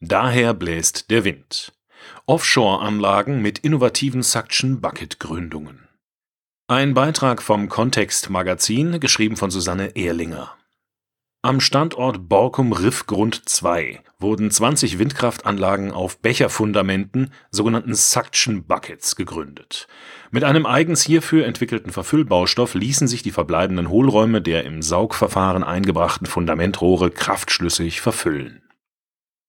Daher bläst der Wind. Offshore-Anlagen mit innovativen Suction-Bucket-Gründungen. Ein Beitrag vom Kontext Magazin, geschrieben von Susanne Ehrlinger. Am Standort Borkum Riffgrund 2 wurden 20 Windkraftanlagen auf Becherfundamenten, sogenannten Suction Buckets, gegründet. Mit einem eigens hierfür entwickelten Verfüllbaustoff ließen sich die verbleibenden Hohlräume der im Saugverfahren eingebrachten Fundamentrohre kraftschlüssig verfüllen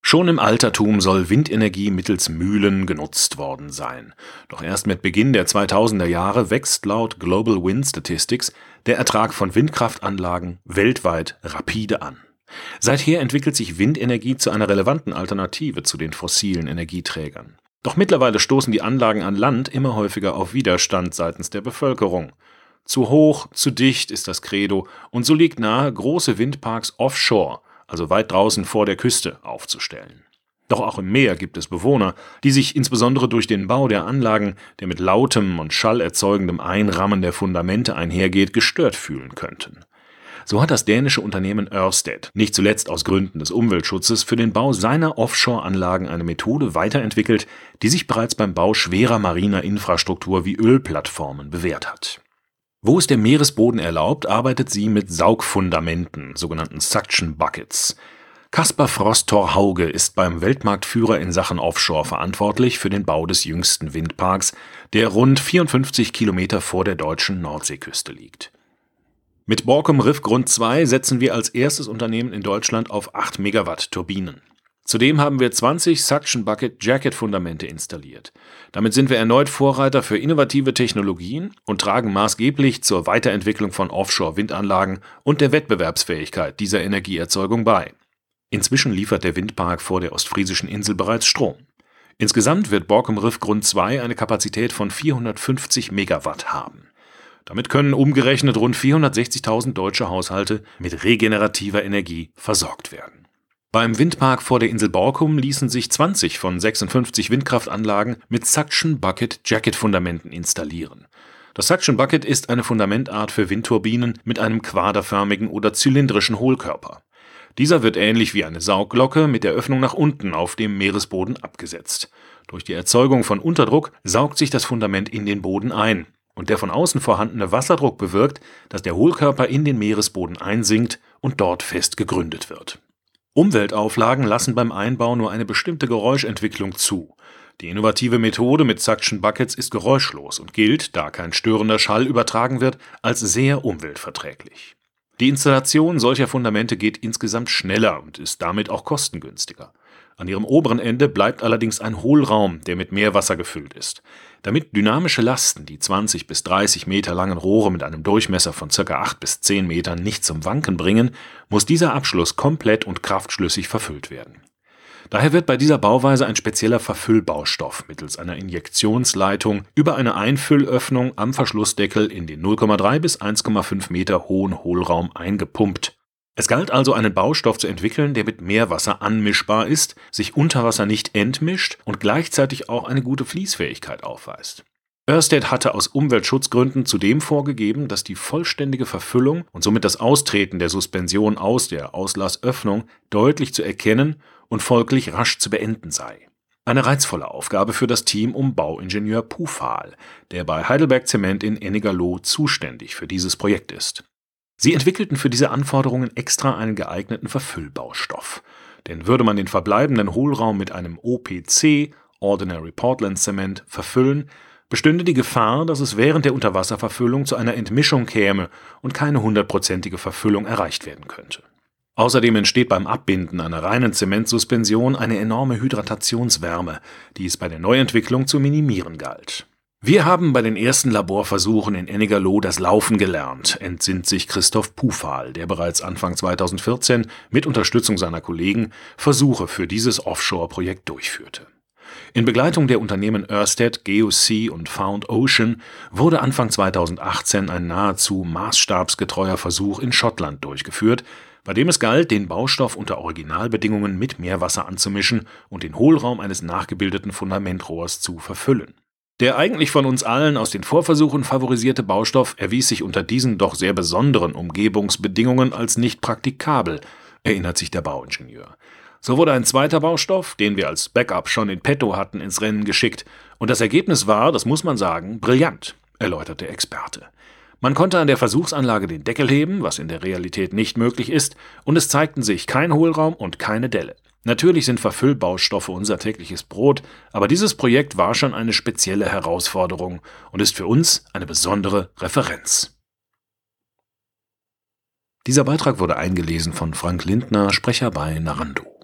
Schon im Altertum soll Windenergie mittels Mühlen genutzt worden sein. Doch erst mit Beginn der 2000er Jahre wächst laut Global Wind Statistics der Ertrag von Windkraftanlagen weltweit rapide an. Seither entwickelt sich Windenergie zu einer relevanten Alternative zu den fossilen Energieträgern. Doch mittlerweile stoßen die Anlagen an Land immer häufiger auf Widerstand seitens der Bevölkerung. Zu hoch, zu dicht ist das Credo und so liegt nahe, große Windparks offshore also weit draußen vor der Küste, aufzustellen. Doch auch im Meer gibt es Bewohner, die sich insbesondere durch den Bau der Anlagen, der mit lautem und schallerzeugendem Einrammen der Fundamente einhergeht, gestört fühlen könnten. So hat das dänische Unternehmen Ørsted, nicht zuletzt aus Gründen des Umweltschutzes, für den Bau seiner Offshore-Anlagen eine Methode weiterentwickelt, die sich bereits beim Bau schwerer mariner Infrastruktur wie Ölplattformen bewährt hat. Wo es der Meeresboden erlaubt, arbeitet sie mit Saugfundamenten, sogenannten Suction Buckets. Kaspar Frost-Torhauge ist beim Weltmarktführer in Sachen Offshore verantwortlich für den Bau des jüngsten Windparks, der rund 54 Kilometer vor der deutschen Nordseeküste liegt. Mit Borkum Riff Grund 2 setzen wir als erstes Unternehmen in Deutschland auf 8 Megawatt Turbinen. Zudem haben wir 20 Suction Bucket Jacket Fundamente installiert. Damit sind wir erneut Vorreiter für innovative Technologien und tragen maßgeblich zur Weiterentwicklung von Offshore-Windanlagen und der Wettbewerbsfähigkeit dieser Energieerzeugung bei. Inzwischen liefert der Windpark vor der ostfriesischen Insel bereits Strom. Insgesamt wird Borkum Riff Grund 2 eine Kapazität von 450 Megawatt haben. Damit können umgerechnet rund 460.000 deutsche Haushalte mit regenerativer Energie versorgt werden. Beim Windpark vor der Insel Borkum ließen sich 20 von 56 Windkraftanlagen mit Suction Bucket Jacket Fundamenten installieren. Das Suction Bucket ist eine Fundamentart für Windturbinen mit einem quaderförmigen oder zylindrischen Hohlkörper. Dieser wird ähnlich wie eine Saugglocke mit der Öffnung nach unten auf dem Meeresboden abgesetzt. Durch die Erzeugung von Unterdruck saugt sich das Fundament in den Boden ein und der von außen vorhandene Wasserdruck bewirkt, dass der Hohlkörper in den Meeresboden einsinkt und dort fest gegründet wird. Umweltauflagen lassen beim Einbau nur eine bestimmte Geräuschentwicklung zu. Die innovative Methode mit Suction Buckets ist geräuschlos und gilt, da kein störender Schall übertragen wird, als sehr umweltverträglich. Die Installation solcher Fundamente geht insgesamt schneller und ist damit auch kostengünstiger. An ihrem oberen Ende bleibt allerdings ein Hohlraum, der mit Meerwasser gefüllt ist. Damit dynamische Lasten die 20 bis 30 Meter langen Rohre mit einem Durchmesser von ca. 8 bis 10 Metern nicht zum Wanken bringen, muss dieser Abschluss komplett und kraftschlüssig verfüllt werden. Daher wird bei dieser Bauweise ein spezieller Verfüllbaustoff mittels einer Injektionsleitung über eine Einfüllöffnung am Verschlussdeckel in den 0,3 bis 1,5 Meter hohen Hohlraum eingepumpt es galt also, einen Baustoff zu entwickeln, der mit Meerwasser anmischbar ist, sich unter Wasser nicht entmischt und gleichzeitig auch eine gute Fließfähigkeit aufweist. Ørsted hatte aus Umweltschutzgründen zudem vorgegeben, dass die vollständige Verfüllung und somit das Austreten der Suspension aus der Auslassöffnung deutlich zu erkennen und folglich rasch zu beenden sei. Eine reizvolle Aufgabe für das Team um Bauingenieur Pufal, der bei Heidelberg Zement in Ennigerloh zuständig für dieses Projekt ist. Sie entwickelten für diese Anforderungen extra einen geeigneten Verfüllbaustoff. Denn würde man den verbleibenden Hohlraum mit einem OPC (Ordinary Portland Cement) verfüllen, bestünde die Gefahr, dass es während der Unterwasserverfüllung zu einer Entmischung käme und keine hundertprozentige Verfüllung erreicht werden könnte. Außerdem entsteht beim Abbinden einer reinen Zementsuspension eine enorme Hydratationswärme, die es bei der Neuentwicklung zu minimieren galt wir haben bei den ersten Laborversuchen in Ennigerloh das Laufen gelernt, entsinnt sich Christoph Pufal, der bereits Anfang 2014 mit Unterstützung seiner Kollegen Versuche für dieses Offshore-Projekt durchführte. In Begleitung der Unternehmen Ørsted, GeoSea und Found Ocean wurde Anfang 2018 ein nahezu maßstabsgetreuer Versuch in Schottland durchgeführt, bei dem es galt, den Baustoff unter Originalbedingungen mit Meerwasser anzumischen und den Hohlraum eines nachgebildeten Fundamentrohrs zu verfüllen. Der eigentlich von uns allen aus den Vorversuchen favorisierte Baustoff erwies sich unter diesen doch sehr besonderen Umgebungsbedingungen als nicht praktikabel, erinnert sich der Bauingenieur. So wurde ein zweiter Baustoff, den wir als Backup schon in petto hatten, ins Rennen geschickt, und das Ergebnis war, das muss man sagen, brillant, erläutert der Experte. Man konnte an der Versuchsanlage den Deckel heben, was in der Realität nicht möglich ist, und es zeigten sich kein Hohlraum und keine Delle. Natürlich sind Verfüllbaustoffe unser tägliches Brot, aber dieses Projekt war schon eine spezielle Herausforderung und ist für uns eine besondere Referenz. Dieser Beitrag wurde eingelesen von Frank Lindner, Sprecher bei Narando.